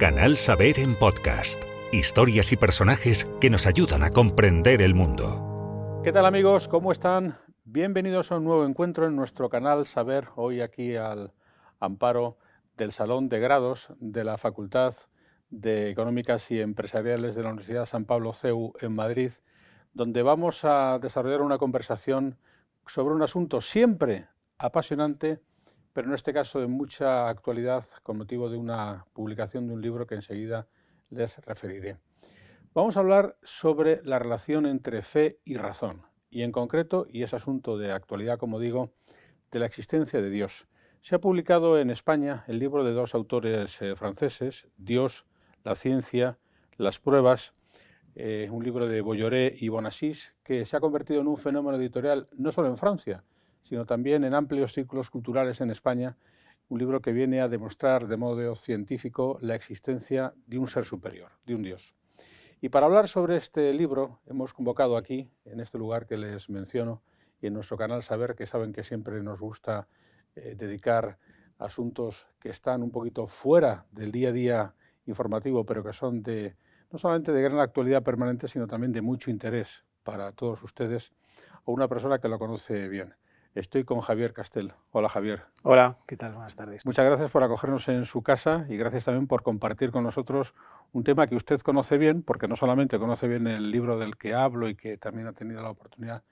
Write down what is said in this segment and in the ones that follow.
Canal Saber en podcast. Historias y personajes que nos ayudan a comprender el mundo. ¿Qué tal amigos? ¿Cómo están? Bienvenidos a un nuevo encuentro en nuestro canal Saber, hoy aquí al amparo del Salón de Grados de la Facultad de Económicas y Empresariales de la Universidad San Pablo CEU en Madrid, donde vamos a desarrollar una conversación sobre un asunto siempre apasionante pero en este caso de mucha actualidad con motivo de una publicación de un libro que enseguida les referiré. Vamos a hablar sobre la relación entre fe y razón, y en concreto, y es asunto de actualidad, como digo, de la existencia de Dios. Se ha publicado en España el libro de dos autores eh, franceses, Dios, la ciencia, las pruebas, eh, un libro de Bolloré y Bonassís, que se ha convertido en un fenómeno editorial no solo en Francia, sino también en amplios círculos culturales en España, un libro que viene a demostrar de modo científico la existencia de un ser superior, de un Dios. Y para hablar sobre este libro hemos convocado aquí, en este lugar que les menciono, y en nuestro canal Saber, que saben que siempre nos gusta eh, dedicar asuntos que están un poquito fuera del día a día informativo, pero que son de no solamente de gran actualidad permanente, sino también de mucho interés para todos ustedes, o una persona que lo conoce bien. Estoy con Javier Castel. Hola Javier. Hola, ¿qué tal? Buenas tardes. Muchas gracias por acogernos en su casa y gracias también por compartir con nosotros un tema que usted conoce bien, porque no solamente conoce bien el libro del que hablo y que también ha tenido la oportunidad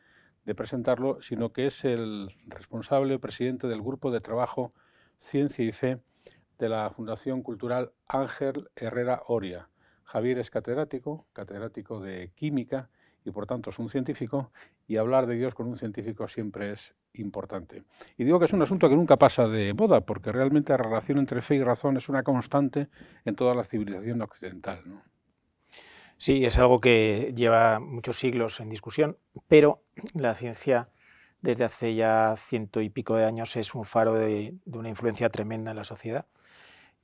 de presentarlo, sino que es el responsable presidente del grupo de trabajo Ciencia y Fe de la Fundación Cultural Ángel Herrera Oria. Javier es catedrático, catedrático de química y por tanto es un científico, y hablar de Dios con un científico siempre es importante. Y digo que es un asunto que nunca pasa de moda, porque realmente la relación entre fe y razón es una constante en toda la civilización occidental. Sí, es algo que lleva muchos siglos en discusión, pero la ciencia desde hace ya ciento y pico de años es un faro de, una influencia tremenda en la sociedad,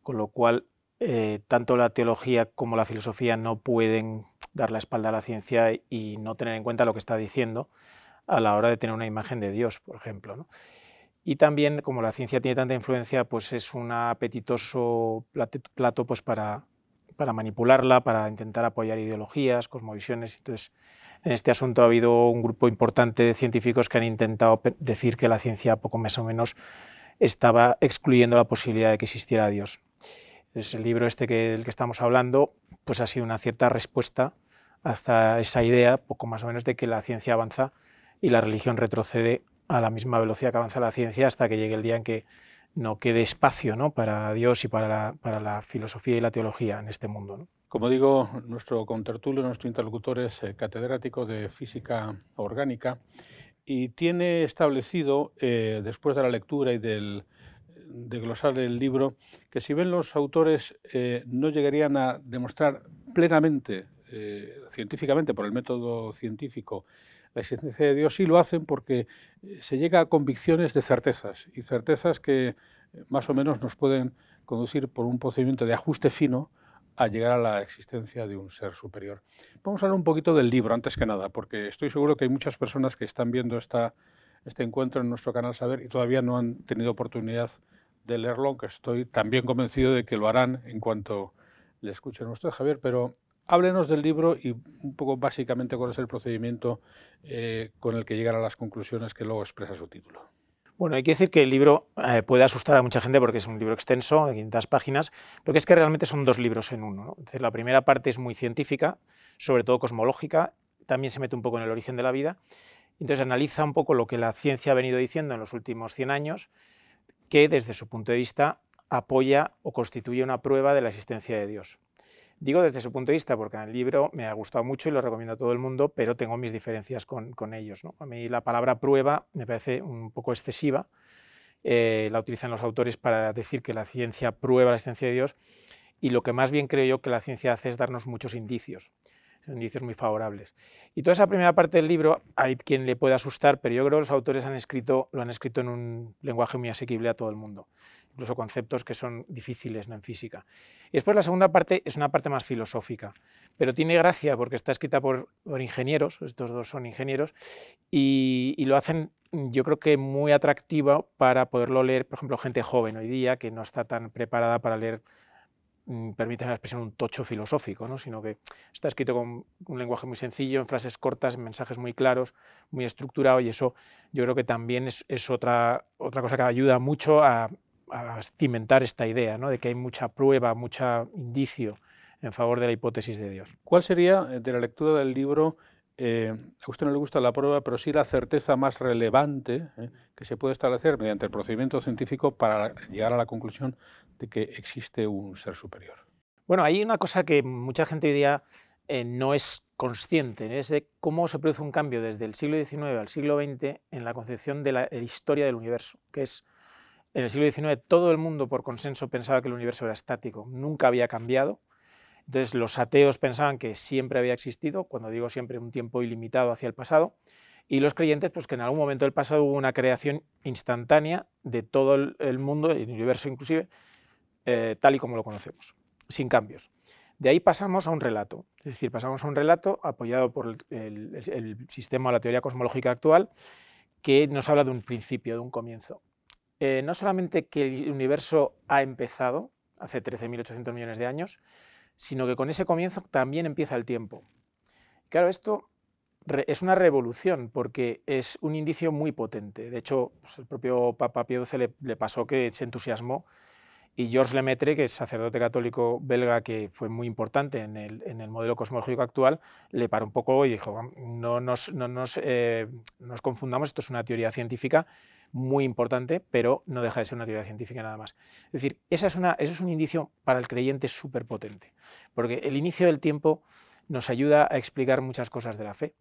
con lo cual eh, tanto la teología como la filosofía no pueden dar la espalda a la ciencia y no tener en cuenta lo que está diciendo a la hora de tener una imagen de Dios, por ejemplo. Y también, como la ciencia tiene tanta influencia, pues es un apetitoso plato pues para, para manipularla, para intentar apoyar ideologías, cosmovisiones. Entonces, en este asunto ha habido un grupo importante de científicos que han intentado decir que la ciencia, poco más o menos, estaba excluyendo la posibilidad de que existiera Dios. Entonces, el libro este que, del que estamos hablando pues ha sido una cierta respuesta hasta esa idea, poco más o menos, de que la ciencia avanza y la religión retrocede a la misma velocidad que avanza la ciencia hasta que llegue el día en que no quede espacio ¿no? para Dios y para la, para la, filosofía y la teología en este mundo. Como digo, nuestro contertulio, nuestro interlocutor es eh, catedrático de física orgánica y tiene establecido, eh, después de la lectura y del, de glosar el libro, que si ven los autores eh, no llegarían a demostrar plenamente, científicamente, por el método científico, la existencia de Dios sí lo hacen porque eh, se llega a convicciones de certezas y certezas que eh, más o menos nos pueden conducir por un procedimiento de ajuste fino a llegar a la existencia de un ser superior. Vamos a hablar un poquito del libro antes que nada, porque estoy seguro que hay muchas personas que están viendo esta, este encuentro en nuestro canal Saber y todavía no han tenido oportunidad de leerlo, aunque estoy también convencido de que lo harán en cuanto le escuchen a usted, Javier, pero Háblenos del libro y un poco básicamente cuál es el procedimiento eh, con el que llegan a las conclusiones que luego expresa su título. Bueno, hay que decir que el libro eh, puede asustar a mucha gente porque es un libro extenso, de 500 páginas, porque es que realmente son dos libros en uno. la primera parte es muy científica, sobre todo cosmológica, también se mete un poco en el origen de la vida, entonces analiza un poco lo que la ciencia ha venido diciendo en los últimos 100 años, que desde su punto de vista apoya o constituye una prueba de la existencia de Dios. Digo desde su punto de vista, porque el libro me ha gustado mucho y lo recomiendo a todo el mundo, pero tengo mis diferencias con, ellos. ¿no? A mí la palabra prueba me parece un poco excesiva. Eh, la utilizan los autores para decir que la ciencia prueba la existencia de Dios y lo que más bien creo yo que la ciencia hace es darnos muchos indicios indicios muy favorables. Y toda esa primera parte del libro hay quien le puede asustar, pero yo creo que los autores han escrito, lo han escrito en un lenguaje muy asequible a todo el mundo, incluso conceptos que son difíciles en física. Y después la segunda parte es una parte más filosófica, pero tiene gracia porque está escrita por, ingenieros, estos dos son ingenieros, y, y lo hacen yo creo que muy atractiva para poderlo leer, por ejemplo, gente joven hoy día que no está tan preparada para leer permite la expresión un tocho filosófico, ¿no? sino que está escrito con un lenguaje muy sencillo, en frases cortas, en mensajes muy claros, muy estructurado, y eso yo creo que también es, otra, otra cosa que ayuda mucho a, cimentar esta idea, ¿no? de que hay mucha prueba, mucho indicio en favor de la hipótesis de Dios. ¿Cuál sería, eh, de la lectura del libro, eh, a usted no le gusta la prueba, pero sí la certeza más relevante eh, que se puede establecer mediante el procedimiento científico para llegar a la conclusión de que existe un ser superior. Bueno, hay una cosa que mucha gente hoy día eh, no es consciente, es de cómo se produce un cambio desde el siglo XIX al siglo XX en la concepción de la historia del universo, que es en el siglo XIX todo el mundo por consenso pensaba que el universo era estático, nunca había cambiado entonces los ateos pensaban que siempre había existido, cuando digo siempre un tiempo ilimitado hacia el pasado, y los creyentes pues que en algún momento del pasado hubo una creación instantánea de todo el mundo, el universo inclusive, eh, tal y como lo conocemos, sin cambios. De ahí pasamos a un relato, es decir, pasamos a un relato apoyado por el, sistema o la teoría cosmológica actual, que nos habla de un principio, de un comienzo. Eh, no solamente que el universo ha empezado hace 13.800 millones de años, sino que con ese comienzo también empieza el tiempo. Claro, esto es una revolución porque es un indicio muy potente. De hecho, pues, el propio Papa Pío XII le, pasó que se entusiasmó y Georges Lemaitre, que es sacerdote católico belga que fue muy importante en el, modelo cosmológico actual, le paró un poco y dijo, no nos, no nos, eh, nos confundamos, esto es una teoría científica muy importante, pero no deja de ser una teoría científica nada más. Es decir, esa es una, eso es un indicio para el creyente súper potente, porque el inicio del tiempo nos ayuda a explicar muchas cosas de la fe.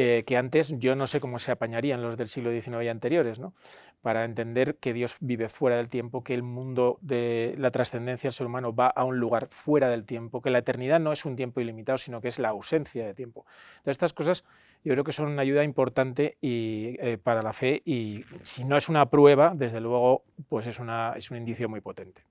Eh, que antes yo no sé cómo se apañarían los del siglo XIX y anteriores, ¿no? para entender que Dios vive fuera del tiempo, que el mundo de la trascendencia del ser humano va a un lugar fuera del tiempo, que la eternidad no es un tiempo ilimitado, sino que es la ausencia de tiempo. Entonces estas cosas yo creo que son una ayuda importante y, eh, para la fe y si no es una prueba, desde luego, pues es, un indicio muy potente.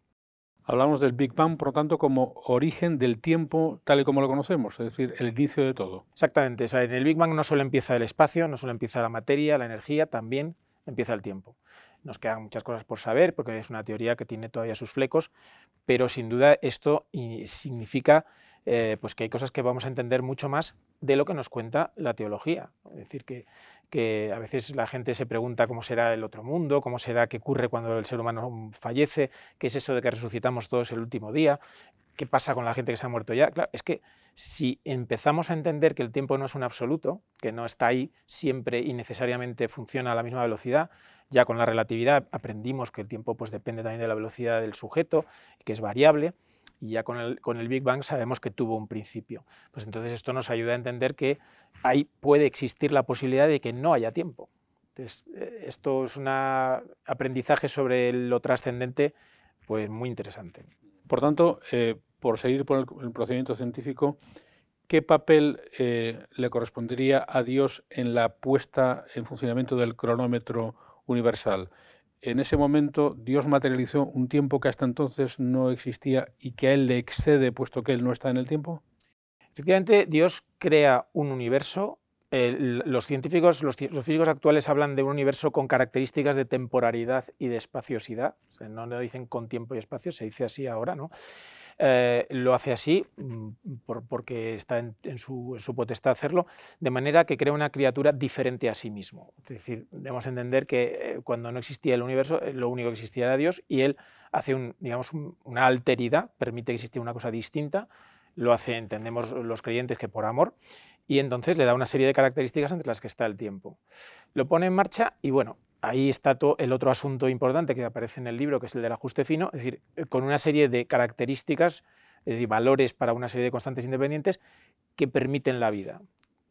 Hablamos del Big Bang, por lo tanto, como origen del tiempo tal y como lo conocemos, es decir, el inicio de todo. Exactamente, en el Big Bang no solo empieza el espacio, no solo empieza la materia, la energía, también empieza el tiempo. Nos quedan muchas cosas por saber, porque es una teoría que tiene todavía sus flecos, pero sin duda esto significa eh, pues que hay cosas que vamos a entender mucho más de lo que nos cuenta la teología. Es decir, que, que, a veces la gente se pregunta cómo será el otro mundo, cómo será, qué ocurre cuando el ser humano fallece, qué es eso de que resucitamos todos el último día, qué pasa con la gente que se ha muerto ya. Es que si empezamos a entender que el tiempo no es un absoluto, que no está ahí siempre y necesariamente funciona a la misma velocidad, ya con la relatividad aprendimos que el tiempo pues, depende también de la velocidad del sujeto, que es variable, y ya con el, con el Big Bang sabemos que tuvo un principio. Pues entonces esto nos ayuda a entender que ahí puede existir la posibilidad de que no haya tiempo. Entonces, eh, esto es un aprendizaje sobre lo trascendente pues muy interesante. Por tanto, eh, por seguir por el, procedimiento científico, ¿qué papel eh, le correspondería a Dios en la puesta en funcionamiento del cronómetro universal? En ese momento Dios materializó un tiempo que hasta entonces no existía y que a Él le excede puesto que Él no está en el tiempo? Efectivamente, Dios crea un universo. los científicos, los, físicos actuales hablan de un universo con características de temporalidad y de espaciosidad. no lo dicen con tiempo y espacio, se dice así ahora, ¿no? Eh, lo hace así mm, porque está en, su, potestad hacerlo, de manera que crea una criatura diferente a sí mismo. Es decir, debemos entender que eh, cuando no existía el universo, eh, lo único que existía era Dios y él hace digamos, una alteridad, permite que exista una cosa distinta, lo hace, entendemos los creyentes, que por amor, y entonces le da una serie de características entre las que está el tiempo. Lo pone en marcha y bueno, ahí está todo el otro asunto importante que aparece en el libro, que es el del ajuste fino, es decir, eh, con una serie de características, es valores para una serie de constantes independientes que permiten la vida.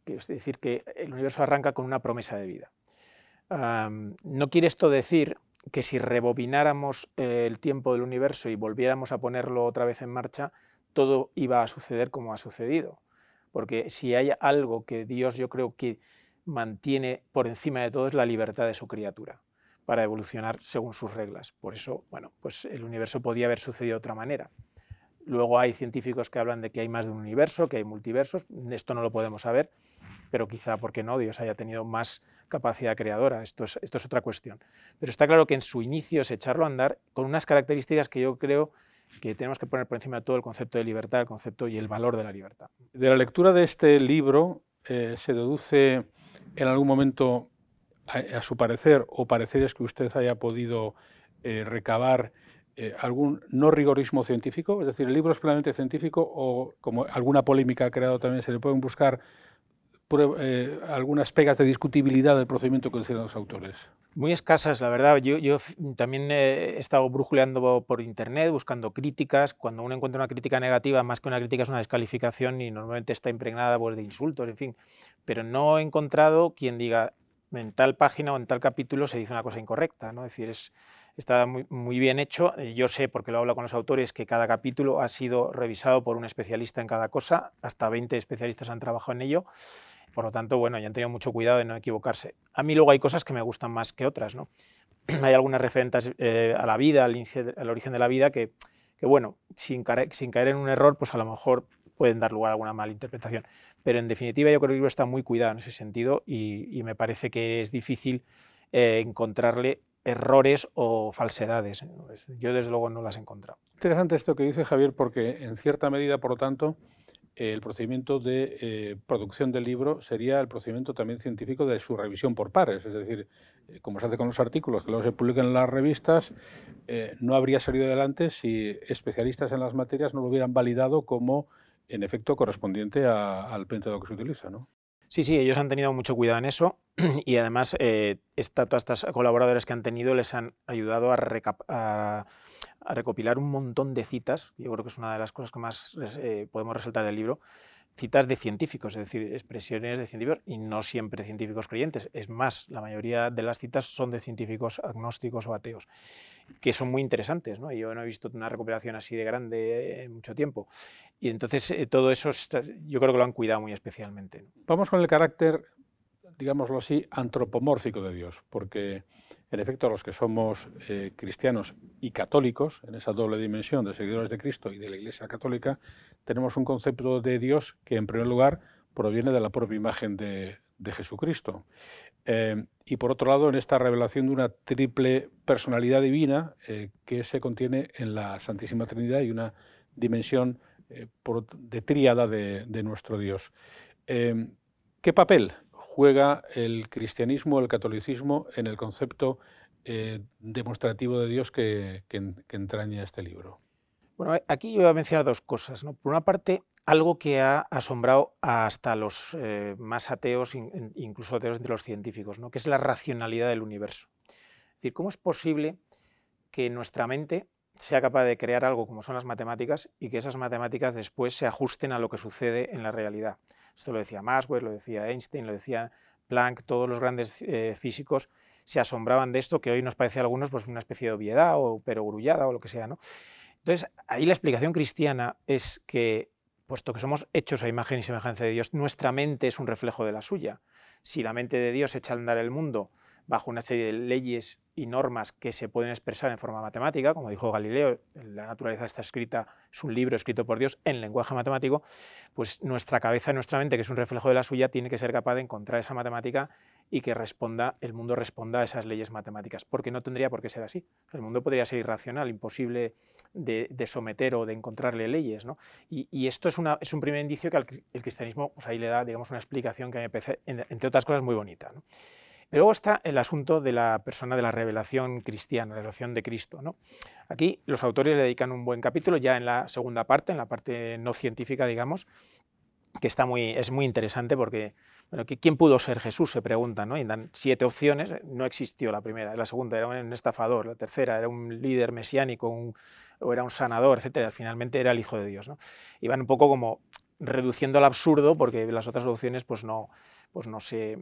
Es decir, que el universo arranca con una promesa de vida. no quiere esto decir que si rebobináramos eh, el tiempo del universo y volviéramos a ponerlo otra vez en marcha, todo iba a suceder como ha sucedido. Porque si hay algo que Dios yo creo que mantiene por encima de todo la libertad de su criatura para evolucionar según sus reglas. Por eso, bueno, pues el universo podía haber sucedido de otra manera. Luego hay científicos que hablan de que hay más de un universo, que hay multiversos. Esto no lo podemos saber, pero quizá porque no, Dios haya tenido más capacidad creadora. Esto es, esto es otra cuestión. Pero está claro que en su inicio es echarlo a andar con unas características que yo creo que tenemos que poner por encima de todo el concepto de libertad, el concepto y el valor de la libertad. De la lectura de este libro eh, se deduce en algún momento, a, su parecer, o pareceres que usted haya podido eh, recabar eh, algún no rigorismo científico, es decir, el libro es plenamente científico o como alguna polémica ha creado también se le pueden buscar eh, algunas pegas de discutibilidad del procedimiento que hicieron los autores? Muy escasas, la verdad. Yo, yo, también he estado brujuleando por internet, buscando críticas. Cuando uno encuentra una crítica negativa, más que una crítica es una descalificación y normalmente está impregnada pues, de insultos, en fin. Pero no he encontrado quien diga en tal página o en tal capítulo se dice una cosa incorrecta. ¿no? Es decir, es, está muy, muy, bien hecho. Yo sé, porque lo hablo con los autores, que cada capítulo ha sido revisado por un especialista en cada cosa. Hasta 20 especialistas han trabajado en ello. Por lo tanto, bueno, ya han tenido mucho cuidado de no equivocarse. A mí luego hay cosas que me gustan más que otras, ¿no? hay algunas referentes eh, a la vida, al, origen de la vida, que, bueno, sin caer, sin caer, en un error, pues a lo mejor pueden dar lugar a alguna mala interpretación. Pero en definitiva yo creo que el libro está muy cuidado en ese sentido y, me parece que es difícil eh, encontrarle errores o falsedades. Yo desde luego no las he encontrado. Interesante esto que dice Javier porque en cierta medida, por lo tanto, el procedimiento de eh, producción del libro sería el procedimiento también científico de su revisión por pares, es decir, eh, como se hace con los artículos que luego se publican en las revistas, eh, no habría salido adelante si especialistas en las materias no lo hubieran validado como en efecto correspondiente al método que se utiliza. Sí, sí, ellos han tenido mucho cuidado en eso y además esta, todas estas colaboradores que han tenido les han ayudado a, a a recopilar un montón de citas, yo creo que es una de las cosas que más eh, podemos resaltar del libro, citas de científicos, es decir, expresiones de científicos y no siempre científicos creyentes. Es más, la mayoría de las citas son de científicos agnósticos o ateos, que son muy interesantes. ¿no? Yo no he visto una recuperación así de grande en mucho tiempo. Y entonces eh, todo eso yo creo que lo han cuidado muy especialmente. Vamos con el carácter, digámoslo así, antropomórfico de Dios, porque en efecto, los que somos eh, cristianos y católicos, en esa doble dimensión de seguidores de Cristo y de la Iglesia Católica, tenemos un concepto de Dios que, en primer lugar, proviene de la propia imagen de, Jesucristo. Eh, y por otro lado, en esta revelación de una triple personalidad divina eh, que se contiene en la Santísima Trinidad y una dimensión de tríada de, de nuestro Dios. ¿Qué papel juega el cristianismo, el catolicismo en el concepto eh, demostrativo de Dios que, entraña este libro? Bueno, aquí yo voy a mencionar dos cosas. Por una parte, algo que ha asombrado hasta los eh, más ateos, incluso ateos entre los científicos, ¿no? que es la racionalidad del universo. Es decir, ¿cómo es posible que nuestra mente sea capaz de crear algo como son las matemáticas y que esas matemáticas después se ajusten a lo que sucede en la realidad? Esto lo decía Maxwell, lo decía Einstein, lo decía Planck, todos los grandes eh, físicos se asombraban de esto, que hoy nos parece a algunos pues, una especie de obviedad o perogrullada o lo que sea. ¿no? Entonces, ahí la explicación cristiana es que, puesto que somos hechos a imagen y semejanza de Dios, nuestra mente es un reflejo de la suya. Si la mente de Dios echa a andar el mundo bajo una serie de leyes y normas que se pueden expresar en forma matemática, como dijo Galileo, la naturaleza está escrita, es un libro escrito por Dios en lenguaje matemático, pues nuestra cabeza, nuestra mente, que es un reflejo de la suya, tiene que ser capaz de encontrar esa matemática y que responda, el mundo responda a esas leyes matemáticas, porque no tendría por qué ser así. El mundo podría ser irracional, imposible de, someter o de encontrarle leyes. ¿no? Y, esto es, un primer indicio que el cristianismo pues ahí le da digamos, una explicación que me parece, entre otras cosas, muy bonita. ¿no? Pero luego está el asunto de la persona de la revelación cristiana, la revelación de Cristo. ¿no? Aquí los autores le dedican un buen capítulo, ya en la segunda parte, en la parte no científica, digamos, que está muy, es muy interesante porque, bueno, ¿quién pudo ser Jesús? Se pregunta, ¿no? Y dan siete opciones, no existió la primera, la segunda era un estafador, la tercera era un líder mesiánico o era un sanador, etcétera, finalmente era el Hijo de Dios, ¿no? Y van un poco como reduciendo al absurdo porque las otras opciones pues no, pues no se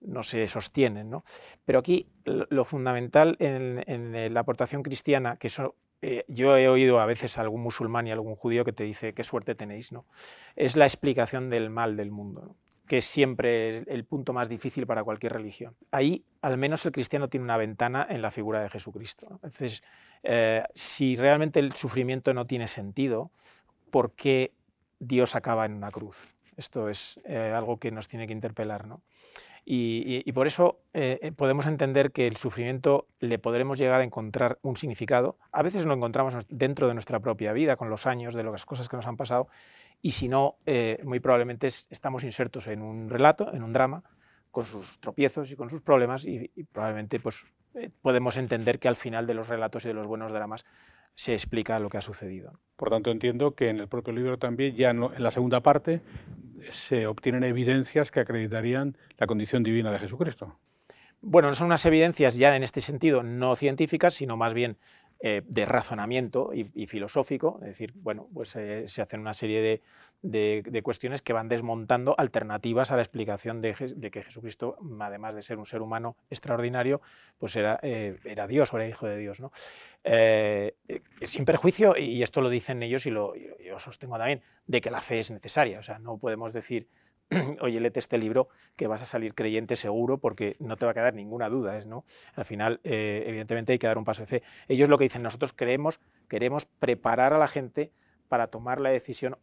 no se sostienen. ¿no? Pero aquí lo fundamental en, la aportación cristiana, que eso eh, yo he oído a veces a algún musulmán y a algún judío que te dice qué suerte tenéis, ¿no? es la explicación del mal del mundo. que es siempre el punto más difícil para cualquier religión. Ahí, al menos, el cristiano tiene una ventana en la figura de Jesucristo. Entonces, eh, si realmente el sufrimiento no tiene sentido, ¿por qué Dios acaba en una cruz? Esto es eh, algo que nos tiene que interpelar. ¿no? Y, por eso eh, eh, podemos entender que el sufrimiento le podremos llegar a encontrar un significado. A veces lo encontramos dentro de nuestra propia vida, con los años, de las cosas que nos han pasado, y si no, eh, muy probablemente estamos insertos en un relato, en un drama, con sus tropiezos y con sus problemas, y, probablemente pues, podemos entender que al final de los relatos y de los buenos dramas se explica lo que ha sucedido. Por tanto, entiendo que en el propio libro también, ya en la segunda parte, se obtienen evidencias que acreditarían la condición divina de Jesucristo. Bueno, no son unas evidencias ya en este sentido no científicas, sino más bien eh, de razonamiento y, filosófico, es decir, bueno, pues eh, se hacen una serie de, cuestiones que van desmontando alternativas a la explicación de, que Jesucristo, además de ser un ser humano extraordinario, pues era, eh, era Dios o era hijo de Dios. ¿no? sin perjuicio, y esto lo dicen ellos y lo, y sostengo también, de que la fe es necesaria, o sea, no podemos decir oye, léete este libro que vas a salir creyente seguro porque no te va a quedar ninguna duda. ¿no? Al final, eh, evidentemente, hay que dar un paso de fe. Ellos lo que dicen, nosotros creemos, queremos preparar a la gente para tomar la decisión,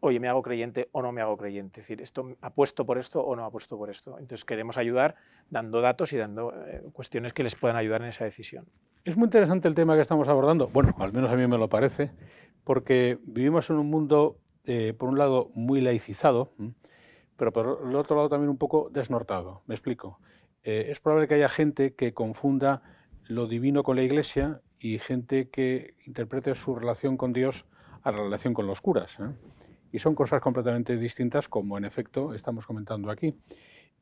oye, me hago creyente o no me hago creyente. Es decir, esto apuesto por esto o no apuesto por esto. Entonces queremos ayudar dando datos y dando eh, cuestiones que les puedan ayudar en esa decisión. Es muy interesante el tema que estamos abordando. Bueno, al menos a mí me lo parece, porque vivimos en un mundo, eh, por un lado, muy laicizado pero por el otro lado también un poco desnortado. Me explico. Eh, es probable que haya gente que confunda lo divino con la Iglesia y gente que interprete su relación con Dios a la relación con los curas. ¿eh? Y son cosas completamente distintas, como en efecto estamos comentando aquí.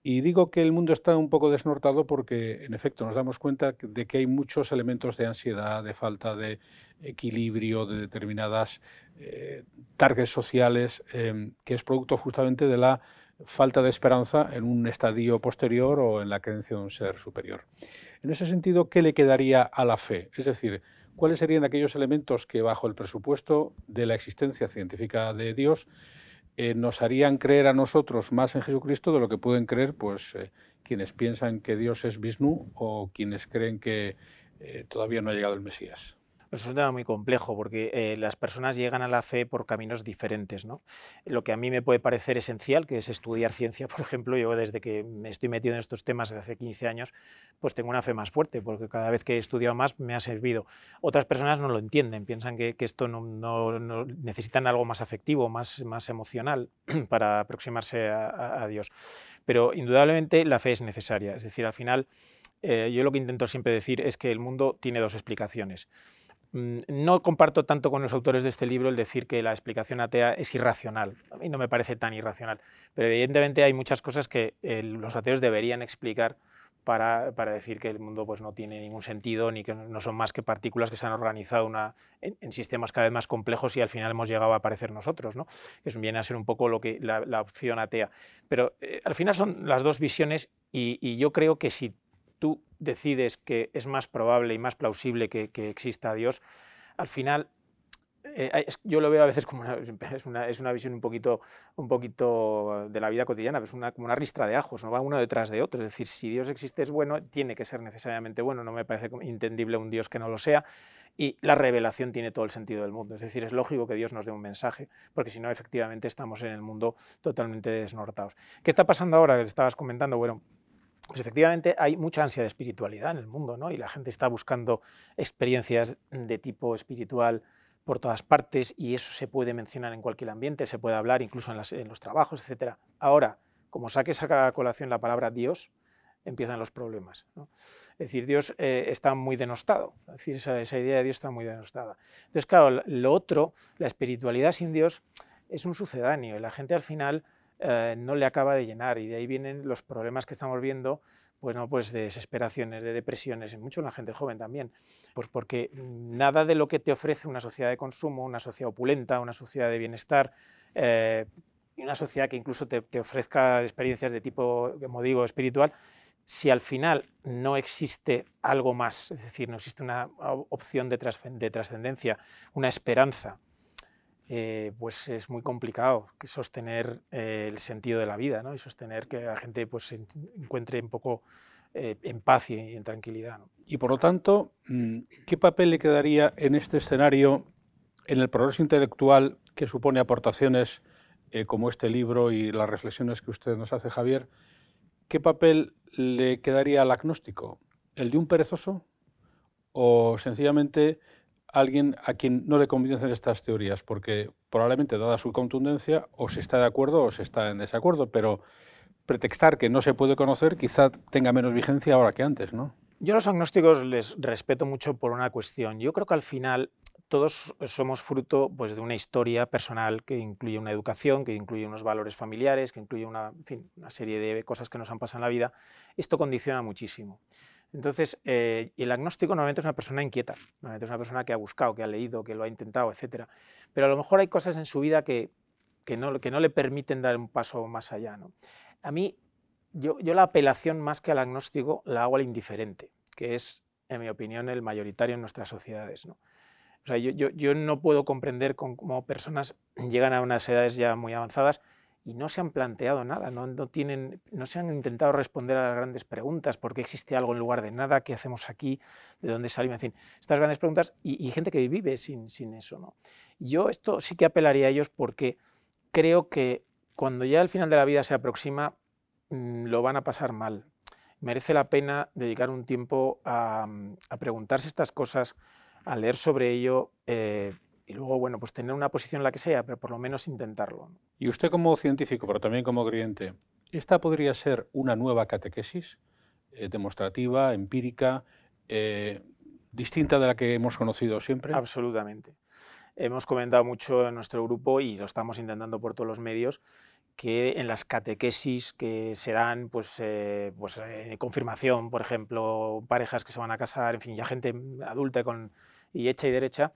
Y digo que el mundo está un poco desnortado porque, en efecto, nos damos cuenta de que hay muchos elementos de ansiedad, de falta de equilibrio, de determinadas eh, targets sociales, que es producto justamente de la falta de esperanza en un estadio posterior o en la creencia de un ser superior. En ese sentido, ¿qué le quedaría a la fe? Es decir, ¿cuáles serían aquellos elementos que bajo el presupuesto de la existencia científica de Dios eh, nos harían creer a nosotros más en Jesucristo de lo que pueden creer pues, eh, quienes piensan que Dios es Vishnu o quienes creen que eh, todavía no ha llegado el Mesías? Es un tema muy complejo porque eh, las personas llegan a la fe por caminos diferentes. ¿no? Lo que a mí me puede parecer esencial, que es estudiar ciencia, por ejemplo, yo desde que me estoy metido en estos temas desde hace 15 años, pues tengo una fe más fuerte, porque cada vez que he estudiado más me ha servido. Otras personas no lo entienden, piensan que, esto no, necesitan algo más afectivo, más, más emocional para aproximarse a, Dios. Pero indudablemente la fe es necesaria. Es decir, al final, eh, yo lo que intento siempre decir es que el mundo tiene dos explicaciones. Mm, no comparto tanto con los autores de este libro el decir que la explicación atea es irracional. A mí no me parece tan irracional, pero evidentemente hay muchas cosas que eh, los ateos deberían explicar para, decir que el mundo pues, no tiene ningún sentido ni que no son más que partículas que se han organizado en, sistemas cada vez más complejos y al final hemos llegado a aparecer nosotros, ¿no? que viene a ser un poco lo que la, opción atea. Pero eh, al final son las dos visiones y yo creo que si tú decides que es más probable y más plausible que, exista Dios, al final eh, yo lo veo a veces como una, es, una, visión un poquito, un poquito de la vida cotidiana, es una, como una ristra de ajos, no va uno detrás de otro. Es decir, si Dios existe es bueno, tiene que ser necesariamente bueno, no me parece entendible un Dios que no lo sea, y la revelación tiene todo el sentido del mundo. Es decir, es lógico que Dios nos dé un mensaje, porque si no, efectivamente estamos en el mundo totalmente desnortados. ¿Qué está pasando ahora? Estabas comentando, bueno, pues efectivamente hay mucha ansia de espiritualidad en el mundo, ¿no? Y la gente está buscando experiencias de tipo espiritual por todas partes y eso se puede mencionar en cualquier ambiente, se puede hablar incluso en, los trabajos, etc. Ahora, como saques a colación la palabra Dios, empiezan los problemas. Es decir, Dios eh, está muy denostado, es decir, esa, esa, idea de Dios está muy denostada. Entonces, claro, lo otro, la espiritualidad sin Dios, es un sucedáneo y la gente al final eh, no le acaba de llenar y de ahí vienen los problemas que estamos viendo, bueno, pues de desesperaciones, de depresiones, en mucho en la gente joven también, pues porque nada de lo que te ofrece una sociedad de consumo, una sociedad opulenta, una sociedad de bienestar, eh, y una sociedad que incluso te, ofrezca experiencias de tipo, como digo, espiritual, si al final no existe algo más, es decir, no existe una opción de trascendencia, una esperanza, eh, pues es muy complicado sostener eh, el sentido de la vida ¿no? y sostener que la gente pues, se encuentre un poco eh, en paz y en tranquilidad. Y por lo tanto, mm, ¿qué papel le quedaría en este escenario, en el progreso intelectual que supone aportaciones como este libro y las reflexiones que usted nos hace, Javier? ¿qué papel le quedaría al agnóstico? ¿El de un perezoso? ¿O sencillamente alguien a quien no le convencen estas teorías? Porque probablemente, dada su contundencia, o se está de acuerdo o se está en desacuerdo, pero pretextar que no se puede conocer quizá tenga menos vigencia ahora que antes, ¿no? Yo a los agnósticos les respeto mucho por una cuestión. Yo creo que al final todos somos fruto pues, de una historia personal que incluye una educación, que incluye unos valores familiares, que incluye una, una serie de cosas que nos han pasado en la vida. Esto condiciona muchísimo. Entonces, eh, el agnóstico normalmente es una persona inquieta, normalmente es una persona que ha buscado, que ha leído, que lo ha intentado, etc. Pero a lo mejor hay cosas en su vida que, que, no, le permiten dar un paso más allá. ¿no? A mí, yo, yo la apelación más que al agnóstico la hago al indiferente, que es, en mi opinión, el mayoritario en nuestras sociedades. ¿no? O sea, yo, no puedo comprender cómo personas llegan a unas edades ya muy avanzadas y no se han planteado nada, no, tienen, no se han intentado responder a las grandes preguntas, ¿por qué existe algo en lugar de nada? ¿Qué hacemos aquí? ¿De dónde salimos? En fin, estas grandes preguntas y, gente que vive sin, sin eso. ¿no? Yo esto sí que apelaría a ellos porque creo que cuando ya el final de la vida se aproxima, mm, lo van a pasar mal. Merece la pena dedicar un tiempo a, a preguntarse estas cosas, a leer sobre ello eh, y luego, bueno, pues tener una posición en la que sea, pero por lo menos intentarlo. Y usted como científico, pero también como creyente, ¿esta podría ser una nueva catequesis eh, demostrativa, empírica, eh, distinta de la que hemos conocido siempre? Absolutamente. Hemos comentado mucho en nuestro grupo y lo estamos intentando por todos los medios que en las catequesis que se dan, pues, pues confirmación, por ejemplo, parejas que se van a casar, en fin, ya gente adulta con y hecha y derecha,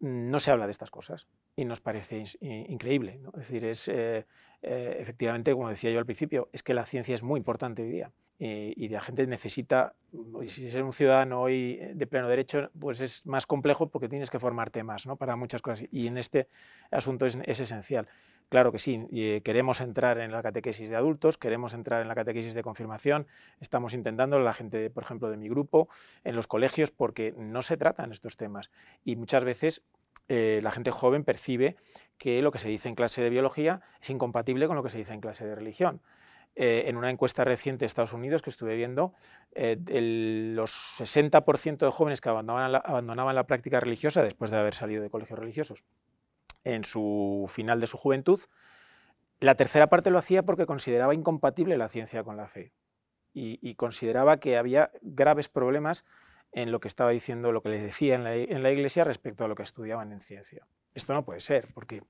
no se habla de estas cosas y nos parece increíble. Es decir, es eh, eh, efectivamente, como decía yo al principio, es que la ciencia es muy importante hoy día y la gente necesita, si ser un ciudadano hoy de pleno derecho, pues es más complejo porque tienes que formarte más ¿no? para muchas cosas y en este asunto es, es esencial. Claro que sí, eh, queremos entrar en la catequesis de adultos, queremos entrar en la catequesis de confirmación, estamos intentando, la gente, por ejemplo, de mi grupo, en los colegios, porque no se tratan estos temas. Y muchas veces eh, la gente joven percibe que lo que se dice en clase de biología es incompatible con lo que se dice en clase de religión. Eh, en una encuesta reciente de Estados Unidos que estuve viendo, los 60% de jóvenes que abandonaban la práctica religiosa después de haber salido de colegios religiosos en su final de su juventud. La tercera parte lo hacía porque consideraba incompatible la ciencia con la fe y, consideraba que había graves problemas en lo que estaba diciendo, lo que les decía en la, iglesia respecto a lo que estudiaban en ciencia. Esto no puede ser, porque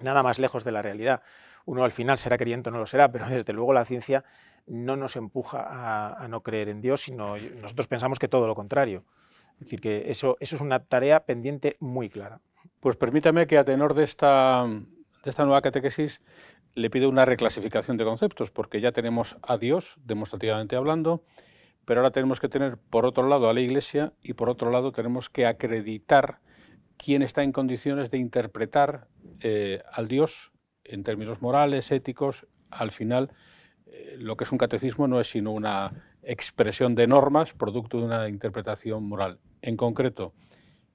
nada más lejos de la realidad. Uno al final será creyente o no lo será, pero desde luego la ciencia no nos empuja a, a no creer en Dios, sino nosotros pensamos que todo lo contrario. Es decir, que eso, eso es una tarea pendiente muy clara. Pues permítame que a tenor de esta, de esta nueva catequesis le pido una reclasificación de conceptos, porque ya tenemos a Dios, demostrativamente hablando, pero ahora tenemos que tener por otro lado a la Iglesia y por otro lado tenemos que acreditar quién está en condiciones de interpretar eh, al Dios en términos morales, éticos. Al final, eh, lo que es un catecismo no es sino una expresión de normas producto de una interpretación moral. En concreto,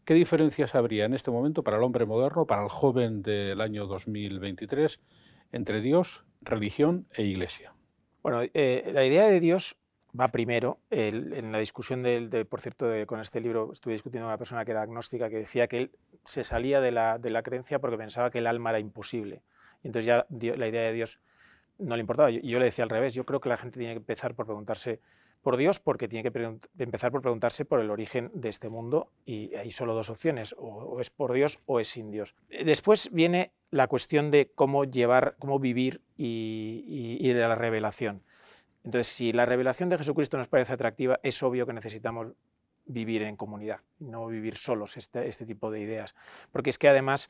¿Qué diferencias habría en este momento para el hombre moderno, para el joven del año 2023, entre Dios, religión e iglesia? Bueno, eh, la idea de Dios va primero. en la discusión, del, por cierto, con este libro estuve discutiendo con una persona que era agnóstica que decía que él se salía de la, creencia porque pensaba que el alma era imposible. Y entonces ya la idea de Dios no le importaba. Yo le decía al revés, yo creo que la gente tiene que empezar por preguntarse por Dios porque tiene que empezar por preguntarse por el origen de este mundo y hay solo dos opciones, o, es por Dios o es sin Dios. Después viene la cuestión de cómo llevar, cómo vivir y, de la revelación. Entonces, si la revelación de Jesucristo nos parece atractiva, es obvio que necesitamos vivir en comunidad, no vivir solos este, este tipo de ideas. Porque es que además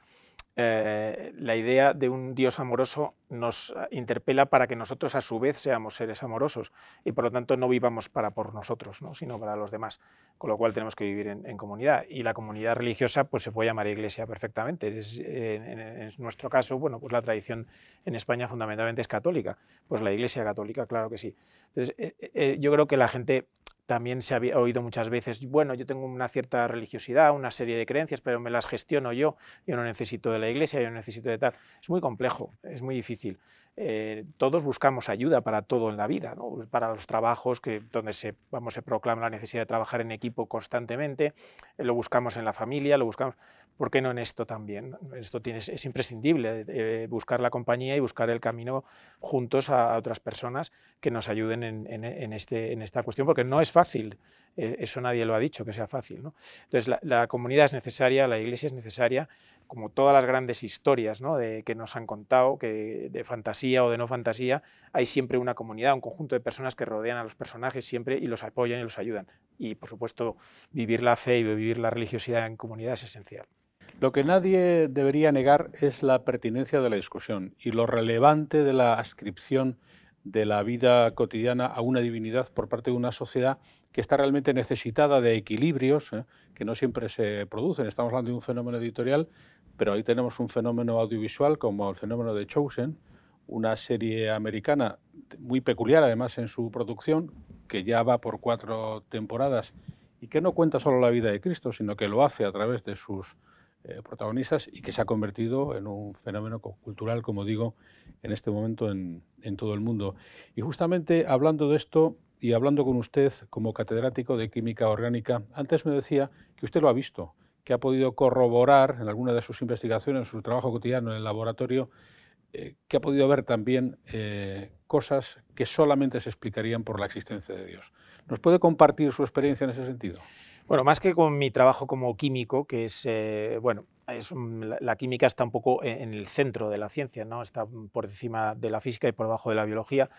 eh, la idea de un Dios amoroso nos interpela para que nosotros a su vez seamos seres amorosos y por lo tanto no vivamos para por nosotros, ¿no? sino para los demás, con lo cual tenemos que vivir en, comunidad. Y la comunidad religiosa pues, se puede llamar iglesia perfectamente. Es, en, nuestro caso, bueno, pues la tradición en España fundamentalmente es católica, pues la iglesia católica, claro que sí. Entonces, eh, eh, yo creo que la gente también se ha oído muchas veces, bueno, yo tengo una cierta religiosidad, una serie de creencias, pero me las gestiono yo, yo no necesito de la iglesia, yo no necesito de tal. Es muy complejo, es muy difícil. Eh, todos buscamos ayuda para todo en la vida, para los trabajos, que, donde se, vamos, se proclama la necesidad de trabajar en equipo constantemente, eh, lo buscamos en la familia, lo buscamos, ¿por qué no en esto también? Esto tiene, es imprescindible, eh, buscar la compañía y buscar el camino juntos a, otras personas que nos ayuden en, este, en esta cuestión, porque no es fácil, eso nadie lo ha dicho, que sea fácil. Entonces, la, la comunidad es necesaria, la iglesia es necesaria, como todas las grandes historias de, que nos han contado, que de fantasía o de no fantasía, hay siempre una comunidad, un conjunto de personas que rodean a los personajes siempre y los apoyan y los ayudan. Y por supuesto, vivir la fe y vivir la religiosidad en comunidad es esencial. Lo que nadie debería negar es la pertinencia de la discusión y lo relevante de la ascripción de la vida cotidiana a una divinidad por parte de una sociedad que está realmente necesitada de equilibrios ¿eh? que no siempre se producen. Estamos hablando de un fenómeno editorial pero ahí tenemos un fenómeno audiovisual como el fenómeno de Chosen, una serie americana muy peculiar además en su producción, que ya va por cuatro temporadas y que no cuenta solo la vida de Cristo, sino que lo hace a través de sus eh, protagonistas y que se ha convertido en un fenómeno cultural, como digo, en este momento en, todo el mundo. Y justamente hablando de esto y hablando con usted como catedrático de química orgánica, antes me decía que usted lo ha visto que ha podido corroborar en alguna de sus investigaciones, en su trabajo cotidiano en el laboratorio, eh, que ha podido ver también eh, cosas que solamente se explicarían por la existencia de Dios. ¿Nos puede compartir su experiencia en ese sentido? Bueno, más que con mi trabajo como químico, que es, eh, bueno, la, química está un poco en el centro de la ciencia, ¿no? está por encima de la física y por debajo de la biología,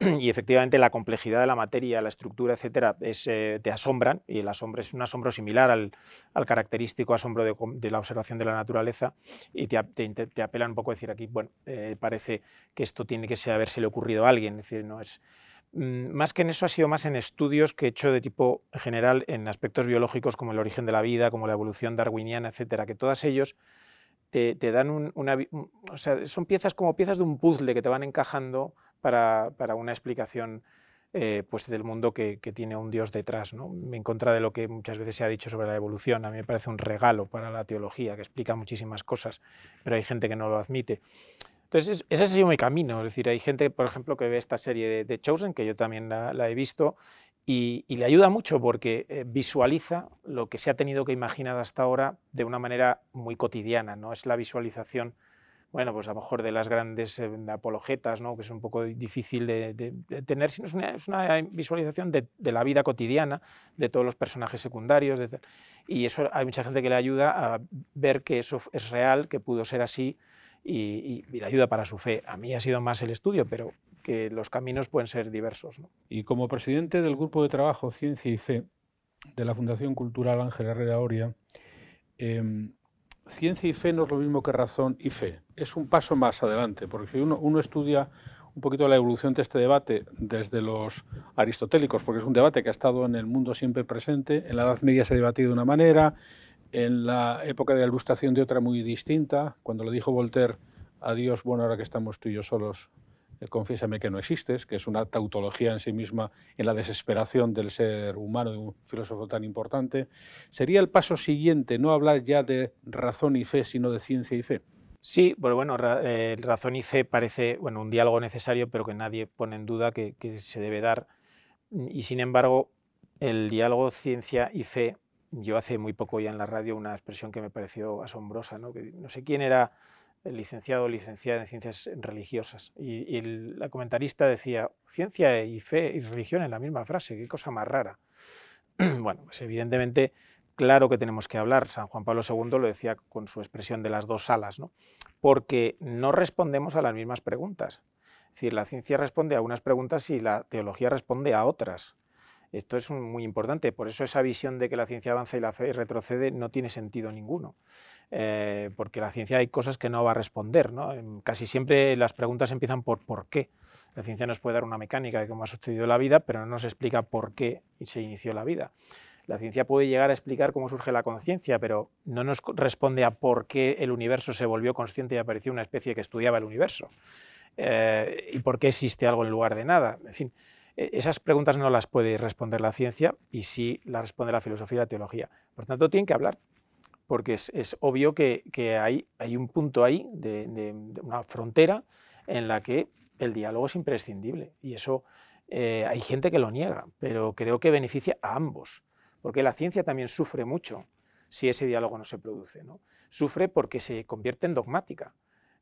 y efectivamente la complejidad de la materia, la estructura, etcétera, eh, te asombran, y el asombro es un asombro similar al, característico asombro de, la observación de la naturaleza, y te, te, apelan un poco a decir aquí, bueno, eh, parece que esto tiene que haberse le ocurrido a alguien, es decir, no es más que en eso ha sido más en estudios que he hecho de tipo general en aspectos biológicos como el origen de la vida, como la evolución darwiniana, etcétera, que todos ellos te, dan una... O sea, son piezas como piezas de un puzzle que te van encajando para, una explicación eh, pues del mundo que, tiene un Dios detrás, ¿no? en contra de lo que muchas veces se ha dicho sobre la evolución. A mí me parece un regalo para la teología que explica muchísimas cosas, pero hay gente que no lo admite. Entonces, ese ha sido mi camino. Es decir, hay gente, por ejemplo, que ve esta serie de, Chosen, que yo también la, he visto, y, le ayuda mucho porque eh, visualiza lo que se ha tenido que imaginar hasta ahora de una manera muy cotidiana. No es la visualización, bueno, pues a lo mejor de las grandes eh, apologetas, ¿no? que es un poco difícil de, tener, sino es una, visualización de, la vida cotidiana, de todos los personajes secundarios. y eso hay mucha gente que le ayuda a ver que eso es real, que pudo ser así y, la ayuda para su fe. A mí ha sido más el estudio, pero que los caminos pueden ser diversos. Y como presidente del Grupo de Trabajo Ciencia y Fe de la Fundación Cultural Ángel Herrera Oria, em, ciencia y fe no es lo mismo que razón y fe. Es un paso más adelante, porque si uno, uno estudia un poquito la evolución de este debate desde los aristotélicos, porque es un debate que ha estado en el mundo siempre presente, en la Edad Media se ha debatido de una manera, en la época de la Ilustración de otra muy distinta, cuando le dijo Voltaire a Dios, bueno, ahora que estamos tú y yo solos, eh, confiésame que no existes, que es una tautología en sí misma en la desesperación del ser humano, de un filósofo tan importante, sería el paso siguiente no hablar ya de razón y fe, sino de ciencia y fe. Sí, bueno, bueno, eh, razón y fe parece bueno, un diálogo necesario, pero que nadie pone en duda que se debe dar. Y sin embargo, el diálogo ciencia y fe yo hace muy poco ya en la radio una expresión que me pareció asombrosa, ¿no? Que no sé quién era el licenciado o licenciada en ciencias religiosas. Y, la comentarista decía, ciencia y fe y religión en la misma frase, qué cosa más rara. bueno, pues evidentemente, claro que tenemos que hablar. San Juan Pablo II lo decía con su expresión de las dos salas, ¿no? porque no respondemos a las mismas preguntas. Es decir, la ciencia responde a unas preguntas y la teología responde a otras. Esto es muy importante, por eso esa visión de que la ciencia avanza y la fe retrocede no tiene sentido ninguno, eh, porque la ciencia hay cosas que no va a responder. Casi siempre las preguntas empiezan por por qué. La ciencia nos puede dar una mecánica de cómo ha sucedido la vida, pero no nos explica por qué se inició la vida. La ciencia puede llegar a explicar cómo surge la conciencia, pero no nos responde a por qué el universo se volvió consciente y apareció una especie que estudiaba el universo. Eh, y por qué existe algo en lugar de nada. En fin, esas preguntas no las puede responder la ciencia y sí las responde la filosofía y la teología. Por tanto, tienen que hablar, porque es, obvio que, hay, un punto ahí, de, una frontera, en la que el diálogo es imprescindible. Y eso eh, hay gente que lo niega, pero creo que beneficia a ambos, porque la ciencia también sufre mucho si ese diálogo no se produce. ¿no? Sufre porque se convierte en dogmática.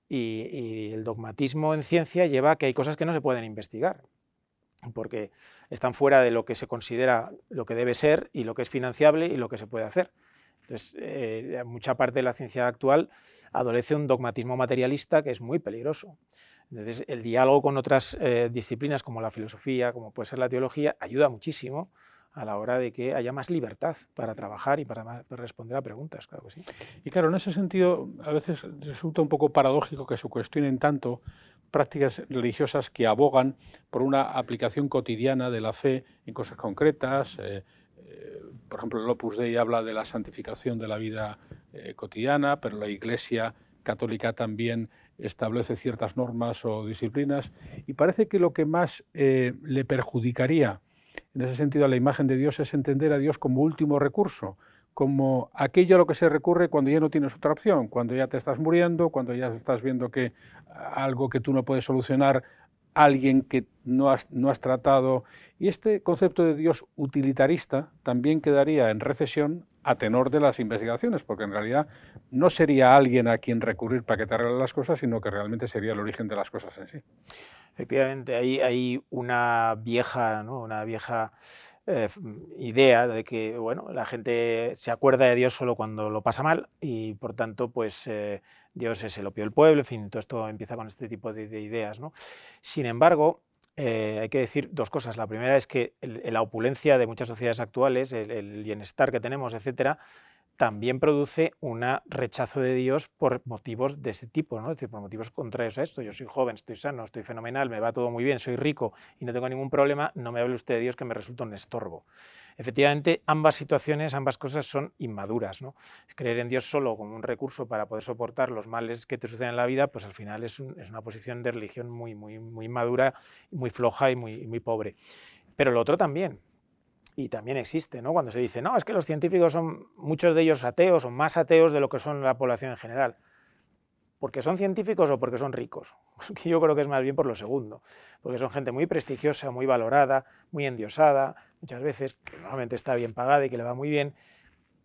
Y, el dogmatismo en ciencia lleva a que hay cosas que no se pueden investigar porque están fuera de lo que se considera lo que debe ser y lo que es financiable y lo que se puede hacer. Entonces, eh, mucha parte de la ciencia actual adolece un dogmatismo materialista que es muy peligroso. Entonces, el diálogo con otras eh, disciplinas como la filosofía, como puede ser la teología, ayuda muchísimo a la hora de que haya más libertad para trabajar y para, responder a preguntas, claro. Y claro, en ese sentido, a veces resulta un poco paradójico que se cuestionen tanto prácticas religiosas que abogan por una aplicación cotidiana de la fe en cosas concretas. Eh, eh, por ejemplo, el Opus Dei habla de la santificación de la vida eh, cotidiana, pero la Iglesia católica también establece ciertas normas o disciplinas y parece que lo que más le perjudicaría en ese sentido a la imagen de Dios es entender a Dios como último recurso, como aquello a lo que se recurre cuando ya no tienes otra opción, cuando ya te estás muriendo, cuando ya estás viendo que algo que tú no puedes solucionar, alguien que no has, no has tratado. Y este concepto de Dios utilitarista también quedaría en recesión a tenor de las investigaciones, porque en realidad no sería alguien a quien recurrir para que te arregle las cosas, sino que realmente sería el origen de las cosas en sí. Efectivamente, hay, hay una vieja, ¿no? una vieja eh, idea de que bueno, la gente se acuerda de Dios solo cuando lo pasa mal y por tanto pues eh, Dios es el opio del pueblo, en fin, todo esto empieza con este tipo de, ideas. ¿no? Sin embargo, eh, hay que decir dos cosas. La primera es que la opulencia de muchas sociedades actuales, el, el bienestar que tenemos, etcétera, también produce un rechazo de Dios por motivos de ese tipo, ¿no? es decir, por motivos contrarios a esto. Yo soy joven, estoy sano, estoy fenomenal, me va todo muy bien, soy rico y no tengo ningún problema, no me hable usted de Dios que me resulta un estorbo. Efectivamente, ambas situaciones, ambas cosas son inmaduras. ¿no? Creer en Dios solo como un recurso para poder soportar los males que te suceden en la vida, pues al final es, una posición de religión muy, muy, muy inmadura, muy floja y muy, muy pobre. Pero lo otro también, y también existe, ¿no? Cuando se dice, no, es que los científicos son, muchos de ellos ateos, o más ateos de lo que son la población en general. ¿Porque son científicos o porque son ricos? Yo creo que es más bien por lo segundo, porque son gente muy prestigiosa, muy valorada, muy endiosada, muchas veces, que normalmente está bien pagada y que le va muy bien,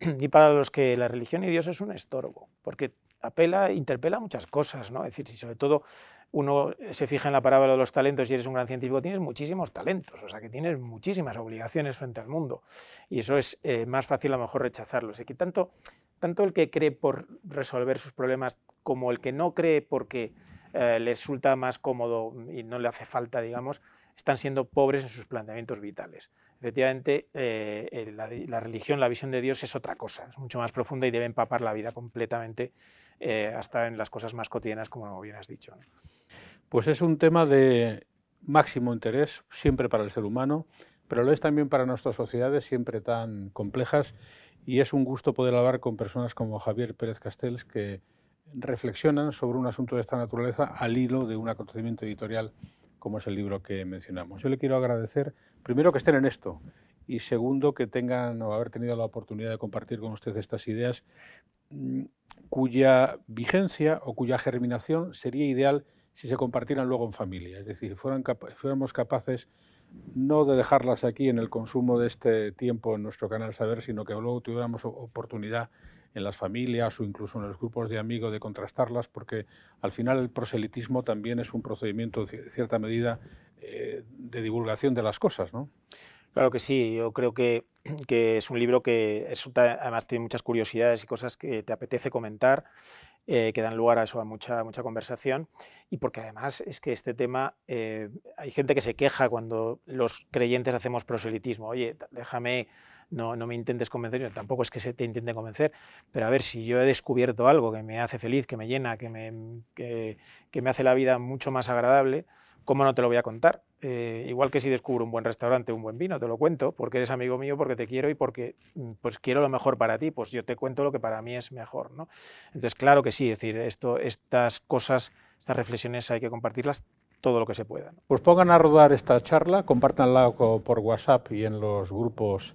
y para los que la religión y Dios es un estorbo, porque apela, interpela muchas cosas, ¿no? Es decir, si sobre todo uno se fija en la parábola de los talentos y eres un gran científico, tienes muchísimos talentos, o sea que tienes muchísimas obligaciones frente al mundo. Y eso es eh, más fácil a lo mejor rechazarlos. Y que tanto, tanto el que cree por resolver sus problemas como el que no cree porque eh, le resulta más cómodo y no le hace falta, digamos, están siendo pobres en sus planteamientos vitales. Efectivamente, eh, la, la, religión, la visión de Dios es otra cosa, es mucho más profunda y debe empapar la vida completamente, hasta en las cosas más cotidianas, como bien has dicho. Pues es un tema de máximo interés siempre para el ser humano, pero lo es también para nuestras sociedades siempre tan complejas y es un gusto poder hablar con personas como Javier Pérez Castells que reflexionan sobre un asunto de esta naturaleza al hilo de un acontecimiento editorial como es el libro que mencionamos. Yo le quiero agradecer, primero, que estén en esto y segundo, que tengan o haber tenido la oportunidad de compartir con usted estas ideas mm, cuya vigencia o cuya germinación sería ideal si se compartieran luego en familia. Es decir, fueran fuéramos capaces no de dejarlas aquí en el consumo de este tiempo en nuestro canal Saber, sino que luego tuviéramos oportunidad en las familias o incluso en los grupos de amigos de contrastarlas, porque al final el proselitismo también es un procedimiento, de cierta medida, eh, de divulgación de las cosas, ¿no? Claro que sí, yo creo que, que es un libro que además tiene muchas curiosidades y cosas que te apetece comentar eh, que dan lugar a eso, a mucha, mucha conversación, y porque además es que este tema, eh, hay gente que se queja cuando los creyentes hacemos proselitismo, oye, déjame, no, no me intentes convencer, yo tampoco es que se te intente convencer, pero a ver, si yo he descubierto algo que me hace feliz, que me llena, que me, que, que me hace la vida mucho más agradable, ¿cómo no te lo voy a contar? Eh, igual que si descubro un buen restaurante, un buen vino, te lo cuento, porque eres amigo mío, porque te quiero y porque mm, pues, quiero lo mejor para ti, pues yo te cuento lo que para mí es mejor. ¿no? Entonces, claro que sí, decir, estas cosas, estas reflexiones hay que compartirlas todo lo que se pueda. Pues pongan a rodar esta charla, compártanla por WhatsApp y en los grupos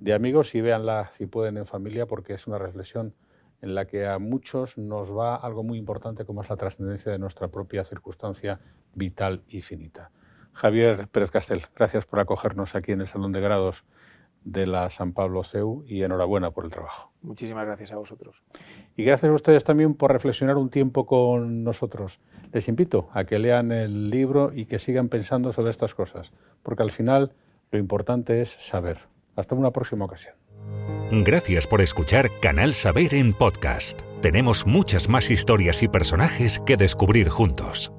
de amigos y véanla si pueden en familia porque es una reflexión en la que a muchos nos va algo muy importante como es la trascendencia de nuestra propia circunstancia vital y finita. Javier Pérez Castel, gracias por acogernos aquí en el Salón de Grados de la San Pablo CEU y enhorabuena por el trabajo. Muchísimas gracias a vosotros. Y gracias a ustedes también por reflexionar un tiempo con nosotros. Les invito a que lean el libro y que sigan pensando sobre estas cosas, porque al final lo importante es saber. Hasta una próxima ocasión. Gracias por escuchar Canal Saber en podcast. Tenemos muchas más historias y personajes que descubrir juntos.